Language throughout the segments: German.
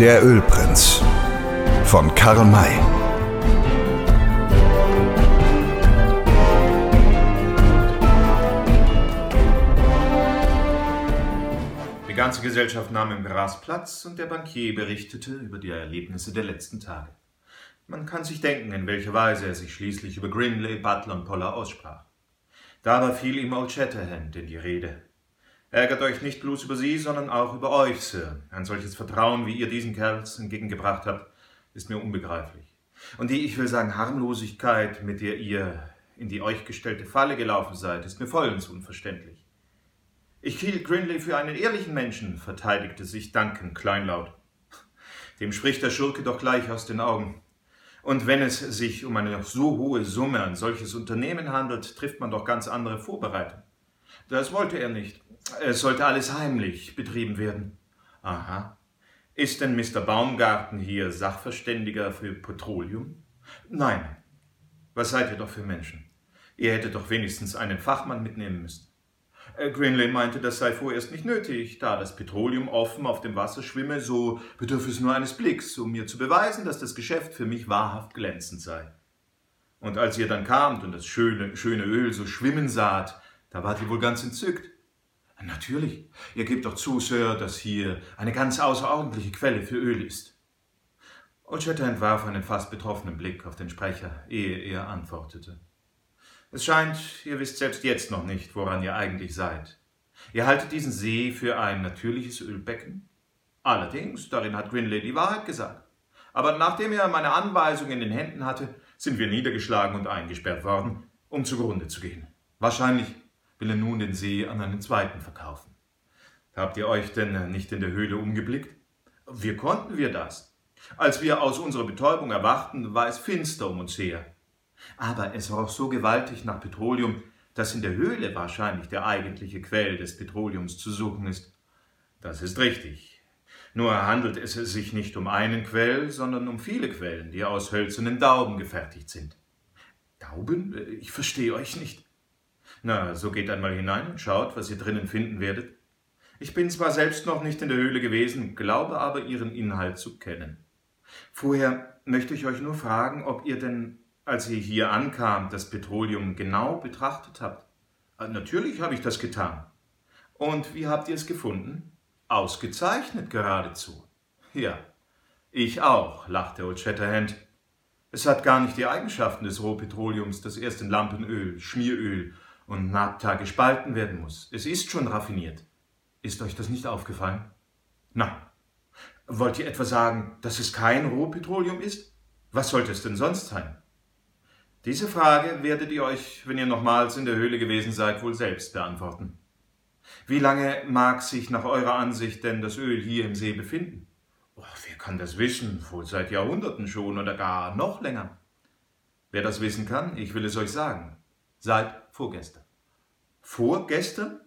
Der Ölprinz von Karl May. Die ganze Gesellschaft nahm im Gras Platz und der Bankier berichtete über die Erlebnisse der letzten Tage. Man kann sich denken, in welcher Weise er sich schließlich über Grinley, Butler und Poller aussprach. Dabei fiel ihm Old Shatterhand in die Rede. Ärgert euch nicht bloß über sie, sondern auch über euch, Sir. Ein solches Vertrauen, wie ihr diesen Kerls entgegengebracht habt, ist mir unbegreiflich. Und die, ich will sagen, Harmlosigkeit, mit der ihr in die euch gestellte Falle gelaufen seid, ist mir vollends unverständlich. Ich hielt Grinley für einen ehrlichen Menschen, verteidigte sich Duncan kleinlaut. Dem spricht der Schurke doch gleich aus den Augen. Und wenn es sich um eine so hohe Summe an solches Unternehmen handelt, trifft man doch ganz andere Vorbereitungen. Das wollte er nicht. Es sollte alles heimlich betrieben werden. Aha. Ist denn Mr. Baumgarten hier Sachverständiger für Petroleum? Nein. Was seid ihr doch für Menschen? Ihr hättet doch wenigstens einen Fachmann mitnehmen müssen. Äh, Grinley meinte, das sei vorerst nicht nötig, da das Petroleum offen auf dem Wasser schwimme, so bedürfe es nur eines Blicks, um mir zu beweisen, dass das Geschäft für mich wahrhaft glänzend sei. Und als ihr dann kamt und das schöne, schöne Öl so schwimmen saht, da wart ihr wohl ganz entzückt. Natürlich. Ihr gebt doch zu, Sir, dass hier eine ganz außerordentliche Quelle für Öl ist. Old Shatterhand warf einen fast betroffenen Blick auf den Sprecher, ehe er antwortete. Es scheint, ihr wisst selbst jetzt noch nicht, woran ihr eigentlich seid. Ihr haltet diesen See für ein natürliches Ölbecken? Allerdings, darin hat Grinley die Wahrheit gesagt. Aber nachdem er meine Anweisung in den Händen hatte, sind wir niedergeschlagen und eingesperrt worden, um zugrunde zu gehen. Wahrscheinlich will er nun den See an einen zweiten verkaufen. Habt ihr euch denn nicht in der Höhle umgeblickt? Wie konnten wir das? Als wir aus unserer Betäubung erwachten, war es finster um uns her. Aber es roch so gewaltig nach Petroleum, dass in der Höhle wahrscheinlich der eigentliche Quell des Petroleums zu suchen ist. Das ist richtig. Nur handelt es sich nicht um einen Quell, sondern um viele Quellen, die aus hölzernen Dauben gefertigt sind. Dauben? Ich verstehe euch nicht. Na, so geht einmal hinein und schaut, was ihr drinnen finden werdet. Ich bin zwar selbst noch nicht in der Höhle gewesen, glaube aber ihren Inhalt zu kennen. Vorher möchte ich euch nur fragen, ob ihr denn, als ihr hier ankamt, das Petroleum genau betrachtet habt. Äh, natürlich habe ich das getan. Und wie habt ihr es gefunden? Ausgezeichnet geradezu. Ja, ich auch, lachte Old Shatterhand. Es hat gar nicht die Eigenschaften des Rohpetroleums, das erst in Lampenöl, Schmieröl und Naphtha gespalten werden muss. Es ist schon raffiniert. Ist euch das nicht aufgefallen? Na, wollt ihr etwa sagen, dass es kein Rohpetroleum ist? Was sollte es denn sonst sein? Diese Frage werdet ihr euch, wenn ihr nochmals in der Höhle gewesen seid, wohl selbst beantworten. Wie lange mag sich nach eurer Ansicht denn das Öl hier im See befinden? Oh, wer kann das wissen? Wohl seit Jahrhunderten schon oder gar noch länger. Wer das wissen kann, ich will es euch sagen. Seit vorgestern. Vorgestern?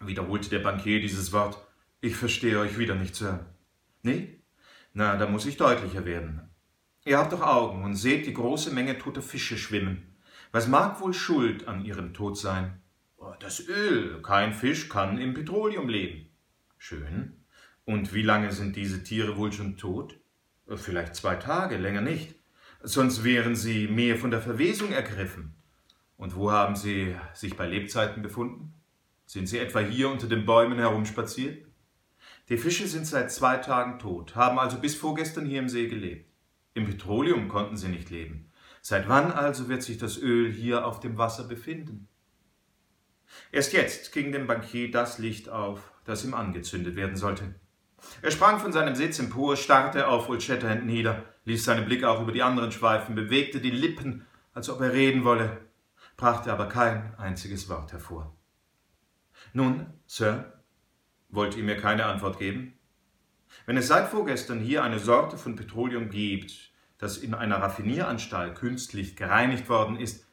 wiederholte der Bankier dieses Wort. Ich verstehe euch wieder nicht, Sir. Nee? Na, da muss ich deutlicher werden. Ihr habt doch Augen und seht die große Menge toter Fische schwimmen. Was mag wohl schuld an ihrem Tod sein? Oh, das Öl. Kein Fisch kann im Petroleum leben. Schön. Und wie lange sind diese Tiere wohl schon tot? Vielleicht zwei Tage, länger nicht. Sonst wären sie mehr von der Verwesung ergriffen. Und wo haben Sie sich bei Lebzeiten befunden? Sind Sie etwa hier unter den Bäumen herumspaziert? Die Fische sind seit zwei Tagen tot, haben also bis vorgestern hier im See gelebt. Im Petroleum konnten sie nicht leben. Seit wann also wird sich das Öl hier auf dem Wasser befinden? Erst jetzt ging dem Bankier das Licht auf, das ihm angezündet werden sollte. Er sprang von seinem Sitz empor, starrte auf Old Shatterhand nieder, ließ seinen Blick auch über die anderen schweifen, bewegte die Lippen, als ob er reden wolle, brachte aber kein einziges Wort hervor. Nun, Sir, wollt ihr mir keine Antwort geben? Wenn es seit vorgestern hier eine Sorte von Petroleum gibt, das in einer Raffinieranstalt künstlich gereinigt worden ist,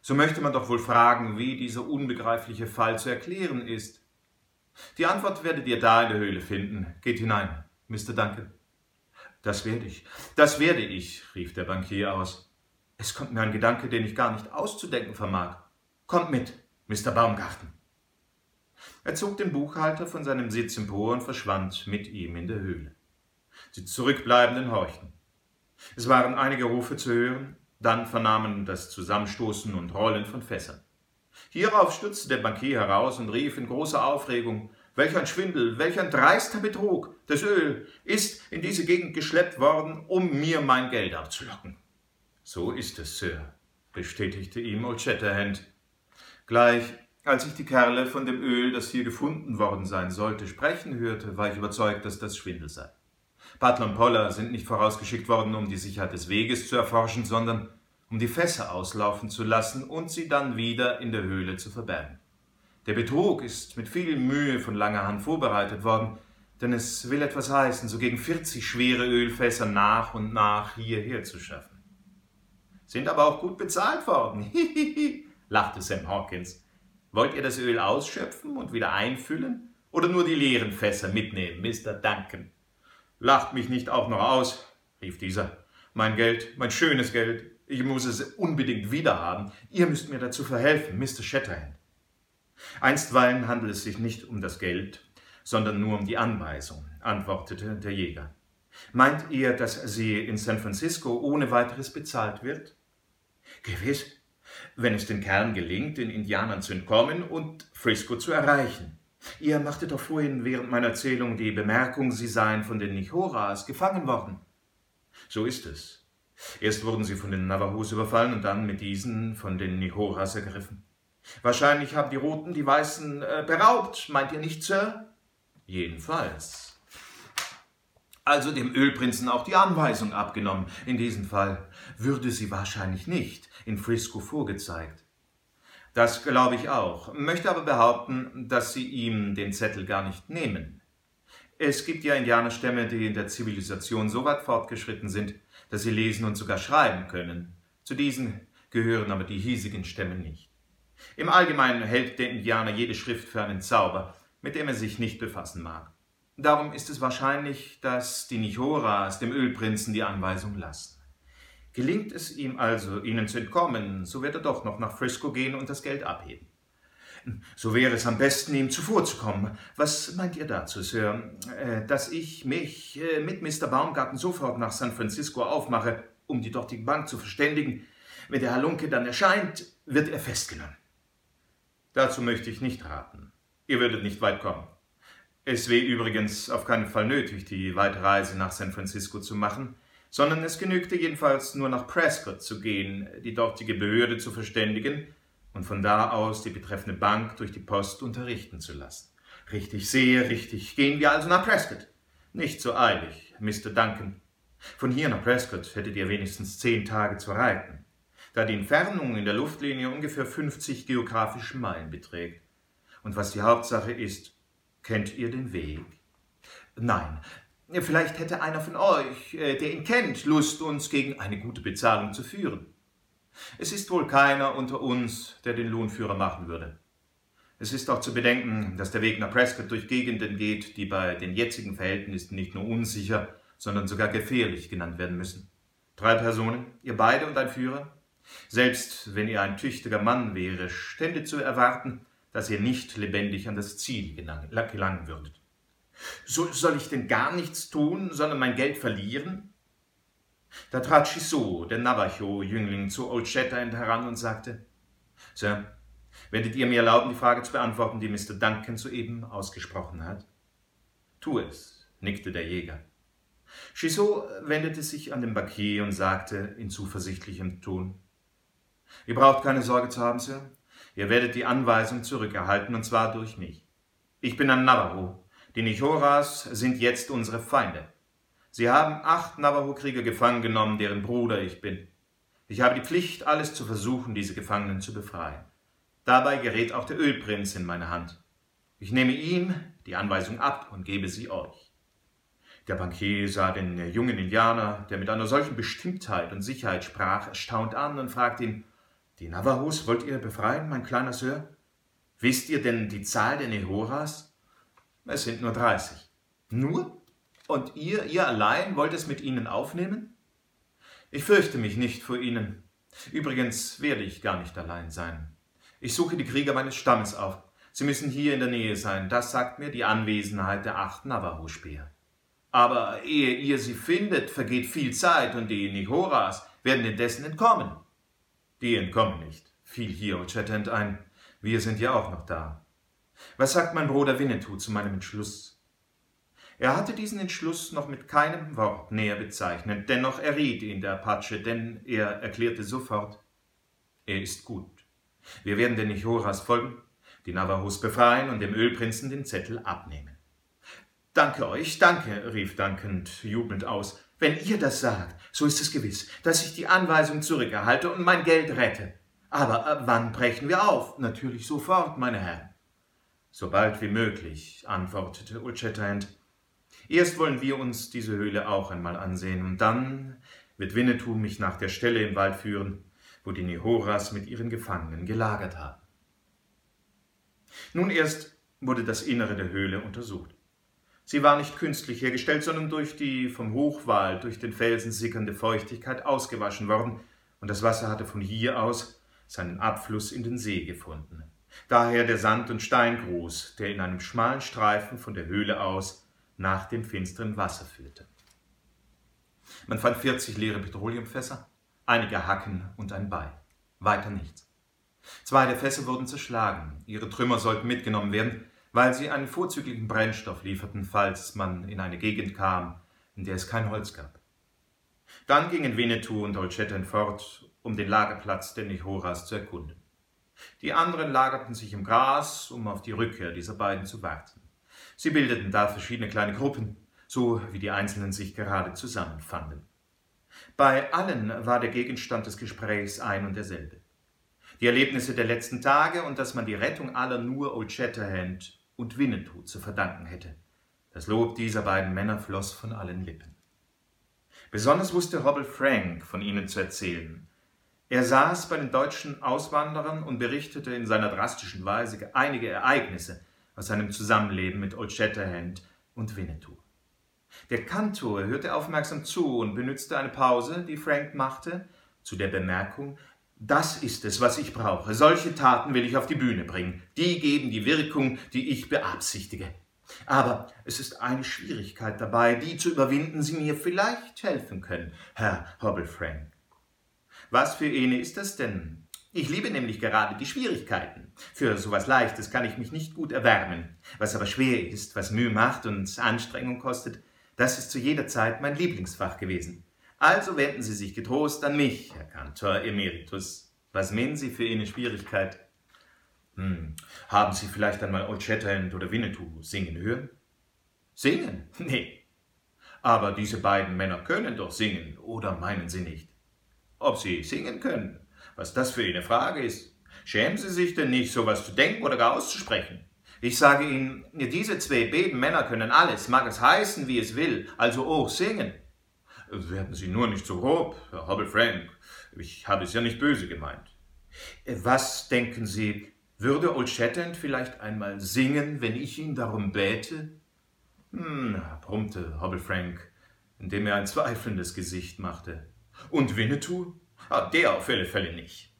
so möchte man doch wohl fragen, wie dieser unbegreifliche Fall zu erklären ist. Die Antwort werdet ihr da in der Höhle finden. Geht hinein, Mr. Duncan. Das werde ich, das werde ich, rief der Bankier aus. Es kommt mir ein Gedanke, den ich gar nicht auszudenken vermag. Kommt mit, Mr. Baumgarten. Er zog den Buchhalter von seinem Sitz empor und verschwand mit ihm in der Höhle. Die Zurückbleibenden horchten. Es waren einige Rufe zu hören, dann vernahmen das Zusammenstoßen und Rollen von Fässern. Hierauf stürzte der Bankier heraus und rief in großer Aufregung Welch ein Schwindel, welch ein dreister Betrug. Das Öl ist in diese Gegend geschleppt worden, um mir mein Geld abzulocken. So ist es, Sir, bestätigte ihm Old Shatterhand. Gleich als ich die Kerle von dem Öl, das hier gefunden worden sein sollte, sprechen hörte, war ich überzeugt, dass das Schwindel sei. Butler und Poller sind nicht vorausgeschickt worden, um die Sicherheit des Weges zu erforschen, sondern um die Fässer auslaufen zu lassen und sie dann wieder in der Höhle zu verbergen. Der Betrug ist mit viel Mühe von langer Hand vorbereitet worden, denn es will etwas heißen, so gegen 40 schwere Ölfässer nach und nach hierher zu schaffen. Sind aber auch gut bezahlt worden, lachte Sam Hawkins. Wollt ihr das Öl ausschöpfen und wieder einfüllen oder nur die leeren Fässer mitnehmen, Mr. Duncan? Lacht mich nicht auch noch aus, rief dieser. Mein Geld, mein schönes Geld, ich muss es unbedingt wiederhaben. Ihr müsst mir dazu verhelfen, Mr. Shatterhand. Einstweilen handelt es sich nicht um das Geld, sondern nur um die Anweisung, antwortete der Jäger. Meint ihr, dass sie in San Francisco ohne weiteres bezahlt wird? Gewiss, wenn es den Kerlen gelingt, den Indianern zu entkommen und Frisco zu erreichen. Ihr machtet doch vorhin während meiner Erzählung die Bemerkung, sie seien von den Nichoras gefangen worden. So ist es. Erst wurden sie von den Navajos überfallen und dann mit diesen von den Nichoras ergriffen. Wahrscheinlich haben die Roten die Weißen äh, beraubt, meint ihr nicht, Sir? Jedenfalls. Also dem Ölprinzen auch die Anweisung abgenommen. In diesem Fall würde sie wahrscheinlich nicht in Frisco vorgezeigt. Das glaube ich auch, möchte aber behaupten, dass sie ihm den Zettel gar nicht nehmen. Es gibt ja Indianerstämme, die in der Zivilisation so weit fortgeschritten sind, dass sie lesen und sogar schreiben können. Zu diesen gehören aber die hiesigen Stämme nicht. Im Allgemeinen hält der Indianer jede Schrift für einen Zauber, mit dem er sich nicht befassen mag. Darum ist es wahrscheinlich, dass die Nichoras dem Ölprinzen die Anweisung lassen. Gelingt es ihm also, ihnen zu entkommen, so wird er doch noch nach Frisco gehen und das Geld abheben. So wäre es am besten, ihm zuvorzukommen. Was meint ihr dazu, Sir? Äh, dass ich mich äh, mit Mr. Baumgarten sofort nach San Francisco aufmache, um die dortige Bank zu verständigen. Wenn der Halunke dann erscheint, wird er festgenommen. Dazu möchte ich nicht raten. Ihr würdet nicht weit kommen. Es wäre übrigens auf keinen Fall nötig, die weite Reise nach San Francisco zu machen, sondern es genügte jedenfalls nur nach Prescott zu gehen, die dortige Behörde zu verständigen und von da aus die betreffende Bank durch die Post unterrichten zu lassen. Richtig, sehr richtig. Gehen wir also nach Prescott. Nicht so eilig, Mr. Duncan. Von hier nach Prescott hättet ihr wenigstens zehn Tage zu reiten, da die Entfernung in der Luftlinie ungefähr 50 geografische Meilen beträgt. Und was die Hauptsache ist, kennt ihr den Weg? Nein, Vielleicht hätte einer von euch, äh, der ihn kennt, Lust, uns gegen eine gute Bezahlung zu führen. Es ist wohl keiner unter uns, der den Lohnführer machen würde. Es ist auch zu bedenken, dass der Weg nach Prescott durch Gegenden geht, die bei den jetzigen Verhältnissen nicht nur unsicher, sondern sogar gefährlich genannt werden müssen. Drei Personen, ihr beide und ein Führer? Selbst wenn ihr ein tüchtiger Mann wäre, stände zu erwarten, dass ihr nicht lebendig an das Ziel gelangen würdet. So, soll ich denn gar nichts tun, sondern mein Geld verlieren? Da trat Chisot, der Navajo-Jüngling, zu Old Shatterhand heran und sagte, Sir, werdet ihr mir erlauben, die Frage zu beantworten, die Mr. Duncan soeben ausgesprochen hat? Tu es, nickte der Jäger. Chisot wendete sich an den Bankier und sagte in zuversichtlichem Ton, Ihr braucht keine Sorge zu haben, Sir. Ihr werdet die Anweisung zurückerhalten, und zwar durch mich. Ich bin ein Navajo die Nichoras sind jetzt unsere Feinde. Sie haben acht Navajo-Krieger gefangen genommen, deren Bruder ich bin. Ich habe die Pflicht, alles zu versuchen, diese Gefangenen zu befreien. Dabei gerät auch der Ölprinz in meine Hand. Ich nehme ihm die Anweisung ab und gebe sie euch. Der Bankier sah den jungen Indianer, der mit einer solchen Bestimmtheit und Sicherheit sprach, erstaunt an und fragte ihn, die Navajos wollt ihr befreien, mein kleiner Sir? Wisst ihr denn die Zahl der Nehoras? Es sind nur 30. Nur? Und ihr, ihr allein wollt es mit ihnen aufnehmen? Ich fürchte mich nicht vor ihnen. Übrigens werde ich gar nicht allein sein. Ich suche die Krieger meines Stammes auf. Sie müssen hier in der Nähe sein. Das sagt mir die Anwesenheit der acht Navajo-Speer. Aber ehe ihr sie findet, vergeht viel Zeit und die Nihoras werden indessen entkommen. Die entkommen nicht, fiel hier O'Chatterhand ein. Wir sind ja auch noch da. Was sagt mein Bruder Winnetou zu meinem Entschluss? Er hatte diesen Entschluss noch mit keinem Wort näher bezeichnet, dennoch erriet ihn der Apache, denn er erklärte sofort, er ist gut. Wir werden den Nichoras folgen, die Navajos befreien und dem Ölprinzen den Zettel abnehmen. Danke euch, danke, rief dankend jubelnd aus. Wenn ihr das sagt, so ist es gewiss, dass ich die Anweisung zurückerhalte und mein Geld rette. Aber äh, wann brechen wir auf? Natürlich sofort, meine Herren. So bald wie möglich, antwortete Shatterhand. Erst wollen wir uns diese Höhle auch einmal ansehen, und dann wird Winnetou mich nach der Stelle im Wald führen, wo die Nihoras mit ihren Gefangenen gelagert haben. Nun erst wurde das Innere der Höhle untersucht. Sie war nicht künstlich hergestellt, sondern durch die vom Hochwald durch den Felsen sickernde Feuchtigkeit ausgewaschen worden, und das Wasser hatte von hier aus seinen Abfluss in den See gefunden. Daher der Sand- und Steingruß, der in einem schmalen Streifen von der Höhle aus nach dem finsteren Wasser führte. Man fand 40 leere Petroleumfässer, einige Hacken und ein Beil. Weiter nichts. Zwei der Fässer wurden zerschlagen. Ihre Trümmer sollten mitgenommen werden, weil sie einen vorzüglichen Brennstoff lieferten, falls man in eine Gegend kam, in der es kein Holz gab. Dann gingen Winnetou und Olchetten fort, um den Lagerplatz der Nihoras zu erkunden. Die anderen lagerten sich im Gras, um auf die Rückkehr dieser beiden zu warten. Sie bildeten da verschiedene kleine Gruppen, so wie die Einzelnen sich gerade zusammenfanden. Bei allen war der Gegenstand des Gesprächs ein und derselbe. Die Erlebnisse der letzten Tage und dass man die Rettung aller nur Old Shatterhand und Winnetou zu verdanken hätte. Das Lob dieser beiden Männer floss von allen Lippen. Besonders wusste Hobble Frank von ihnen zu erzählen. Er saß bei den deutschen Auswanderern und berichtete in seiner drastischen Weise einige Ereignisse, aus seinem Zusammenleben mit Old Shatterhand und Winnetou. Der Kantor hörte aufmerksam zu und benützte eine Pause, die Frank machte, zu der Bemerkung, das ist es, was ich brauche. Solche Taten will ich auf die Bühne bringen. Die geben die Wirkung, die ich beabsichtige. Aber es ist eine Schwierigkeit dabei, die zu überwinden Sie mir vielleicht helfen können, Herr Hobble Frank. Was für eine ist das denn? Ich liebe nämlich gerade die Schwierigkeiten. Für sowas Leichtes kann ich mich nicht gut erwärmen. Was aber schwer ist, was Mühe macht und Anstrengung kostet, das ist zu jeder Zeit mein Lieblingsfach gewesen. Also wenden Sie sich getrost an mich, Herr Kantor Emeritus. Was meinen Sie für eine Schwierigkeit? Hm, haben Sie vielleicht einmal Old Shatterhand oder Winnetou singen hören? Singen? Nee. Aber diese beiden Männer können doch singen, oder meinen Sie nicht? Ob sie singen können? Was das für eine Frage ist. Schämen Sie sich denn nicht, sowas zu denken oder gar auszusprechen? Ich sage Ihnen, diese zwei beiden Männer können alles, mag es heißen, wie es will, also auch singen. Werden Sie nur nicht so grob, Herr Hobble Frank. Ich habe es ja nicht böse gemeint. Was denken Sie, würde Old Shatterhand vielleicht einmal singen, wenn ich ihn darum bäte? Hm, brummte Hobble Frank, indem er ein zweifelndes Gesicht machte. Und Winnetou? Ah, der auf alle Fälle nicht.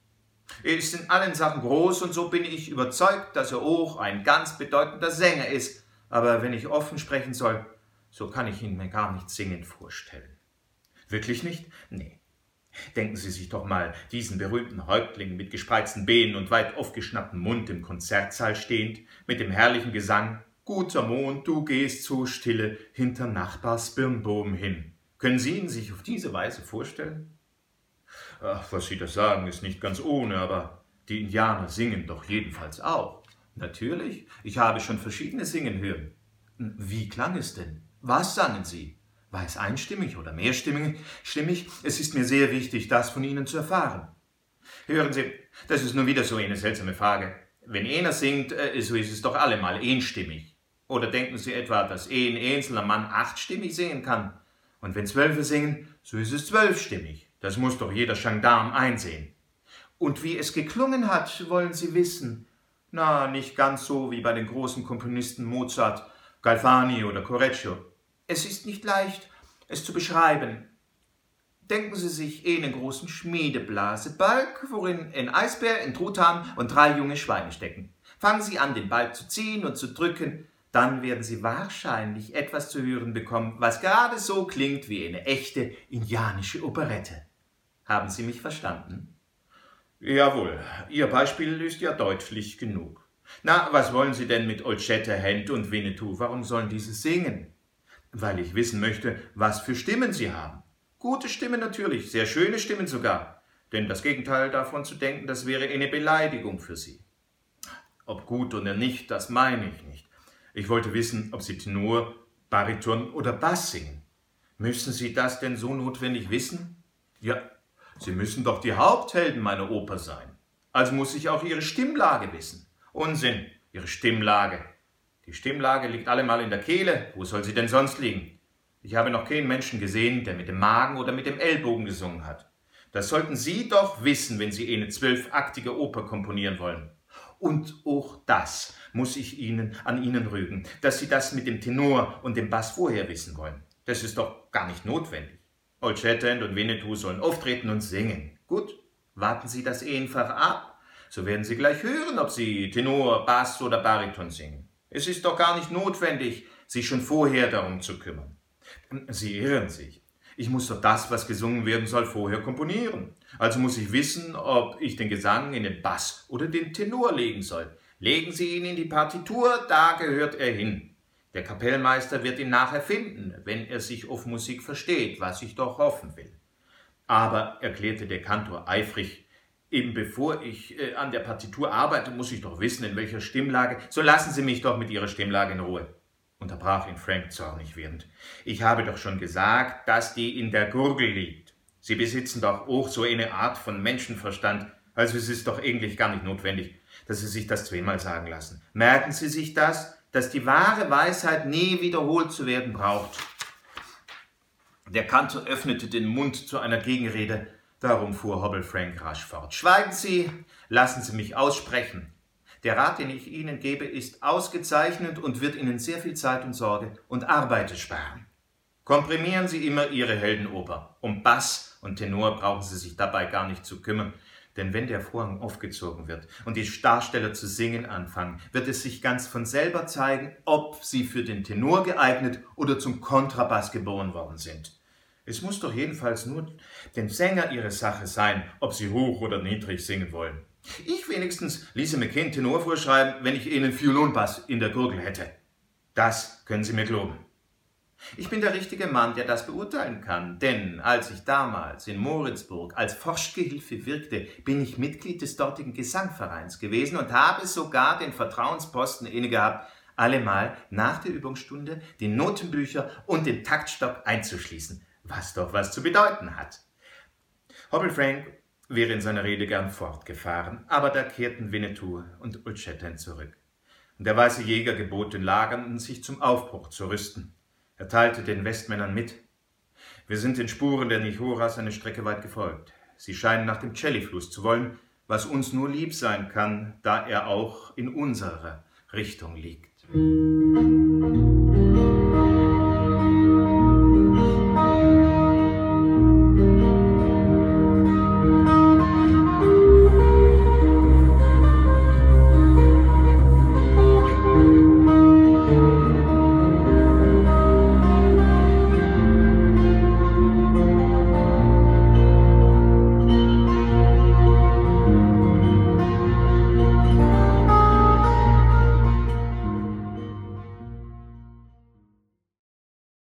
Er ist in allen Sachen groß und so bin ich überzeugt, dass er auch ein ganz bedeutender Sänger ist. Aber wenn ich offen sprechen soll, so kann ich ihn mir gar nicht singend vorstellen. Wirklich nicht? Nee. Denken Sie sich doch mal diesen berühmten Häuptling mit gespreizten Beinen und weit aufgeschnapptem Mund im Konzertsaal stehend, mit dem herrlichen Gesang Guter Mond, du gehst so stille hinter Nachbars Birnbogen hin. Können Sie ihn sich auf diese Weise vorstellen? Ach, was Sie da sagen, ist nicht ganz ohne, aber die Indianer singen doch jedenfalls auch. Natürlich, ich habe schon verschiedene singen hören. Wie klang es denn? Was sangen Sie? War es einstimmig oder mehrstimmig? Stimmig? Es ist mir sehr wichtig, das von Ihnen zu erfahren. Hören Sie, das ist nun wieder so eine seltsame Frage. Wenn einer singt, äh, so ist es doch allemal einstimmig. Oder denken Sie etwa, dass ein einzelner Mann achtstimmig singen kann? Und wenn Zwölfe singen, so ist es zwölfstimmig. Das muss doch jeder Gendarm einsehen. Und wie es geklungen hat, wollen Sie wissen. Na, nicht ganz so wie bei den großen Komponisten Mozart, Galvani oder Correggio. Es ist nicht leicht, es zu beschreiben. Denken Sie sich einen großen Schmiedeblasebalg, worin ein Eisbär, ein Truthahn und drei junge Schweine stecken. Fangen Sie an, den Balg zu ziehen und zu drücken, dann werden Sie wahrscheinlich etwas zu hören bekommen, was gerade so klingt wie eine echte indianische Operette. Haben Sie mich verstanden? Jawohl, Ihr Beispiel ist ja deutlich genug. Na, was wollen Sie denn mit Old Shatterhand und Winnetou? Warum sollen diese singen? Weil ich wissen möchte, was für Stimmen sie haben. Gute Stimmen natürlich, sehr schöne Stimmen sogar. Denn das Gegenteil davon zu denken, das wäre eine Beleidigung für sie. Ob gut oder nicht, das meine ich nicht. Ich wollte wissen, ob Sie Tenor, Bariton oder Bass singen. Müssen Sie das denn so notwendig wissen? Ja, Sie müssen doch die Haupthelden meiner Oper sein. Also muss ich auch Ihre Stimmlage wissen. Unsinn, Ihre Stimmlage. Die Stimmlage liegt allemal in der Kehle. Wo soll sie denn sonst liegen? Ich habe noch keinen Menschen gesehen, der mit dem Magen oder mit dem Ellbogen gesungen hat. Das sollten Sie doch wissen, wenn Sie eine zwölfaktige Oper komponieren wollen. Und auch das muss ich Ihnen an Ihnen rügen, dass Sie das mit dem Tenor und dem Bass vorher wissen wollen. Das ist doch gar nicht notwendig. Old Shatterhand und Winnetou sollen auftreten und singen. Gut, warten Sie das einfach ab. So werden Sie gleich hören, ob Sie Tenor, Bass oder Bariton singen. Es ist doch gar nicht notwendig, sich schon vorher darum zu kümmern. Sie irren sich. Ich muss doch das, was gesungen werden soll, vorher komponieren. Also muss ich wissen, ob ich den Gesang in den Bass oder den Tenor legen soll. Legen Sie ihn in die Partitur, da gehört er hin. Der Kapellmeister wird ihn nachher finden, wenn er sich auf Musik versteht, was ich doch hoffen will. Aber, erklärte der Kantor eifrig, eben bevor ich äh, an der Partitur arbeite, muss ich doch wissen, in welcher Stimmlage. So lassen Sie mich doch mit Ihrer Stimmlage in Ruhe unterbrach ihn Frank zornig werdend. Ich habe doch schon gesagt, dass die in der Gurgel liegt. Sie besitzen doch auch so eine Art von Menschenverstand, also es ist doch eigentlich gar nicht notwendig, dass Sie sich das zweimal sagen lassen. Merken Sie sich das, dass die wahre Weisheit nie wiederholt zu werden braucht. Der Kantor öffnete den Mund zu einer Gegenrede, darum fuhr Hobble Frank rasch fort. Schweigen Sie, lassen Sie mich aussprechen. Der Rat, den ich Ihnen gebe, ist ausgezeichnet und wird Ihnen sehr viel Zeit und Sorge und Arbeit sparen. Komprimieren Sie immer Ihre Heldenoper. Um Bass und Tenor brauchen Sie sich dabei gar nicht zu kümmern, denn wenn der Vorhang aufgezogen wird und die Darsteller zu singen anfangen, wird es sich ganz von selber zeigen, ob sie für den Tenor geeignet oder zum Kontrabass geboren worden sind. Es muss doch jedenfalls nur den Sänger ihre Sache sein, ob sie hoch oder niedrig singen wollen. Ich wenigstens ließe mir keinen Tenor vorschreiben, wenn ich Ihnen Violonbass in der Gurgel hätte. Das können Sie mir glauben. Ich bin der richtige Mann, der das beurteilen kann, denn als ich damals in Moritzburg als Forschgehilfe wirkte, bin ich Mitglied des dortigen Gesangvereins gewesen und habe sogar den Vertrauensposten inne gehabt, allemal nach der Übungsstunde die Notenbücher und den Taktstock einzuschließen, was doch was zu bedeuten hat. Hobble Frank wäre in seiner Rede gern fortgefahren, aber da kehrten Winnetou und Old Shatterhand zurück. Und der weiße Jäger gebot den Lagernden, sich zum Aufbruch zu rüsten. Er teilte den Westmännern mit. Wir sind den Spuren der Nihoras eine Strecke weit gefolgt. Sie scheinen nach dem Cellifluss zu wollen, was uns nur lieb sein kann, da er auch in unserer Richtung liegt.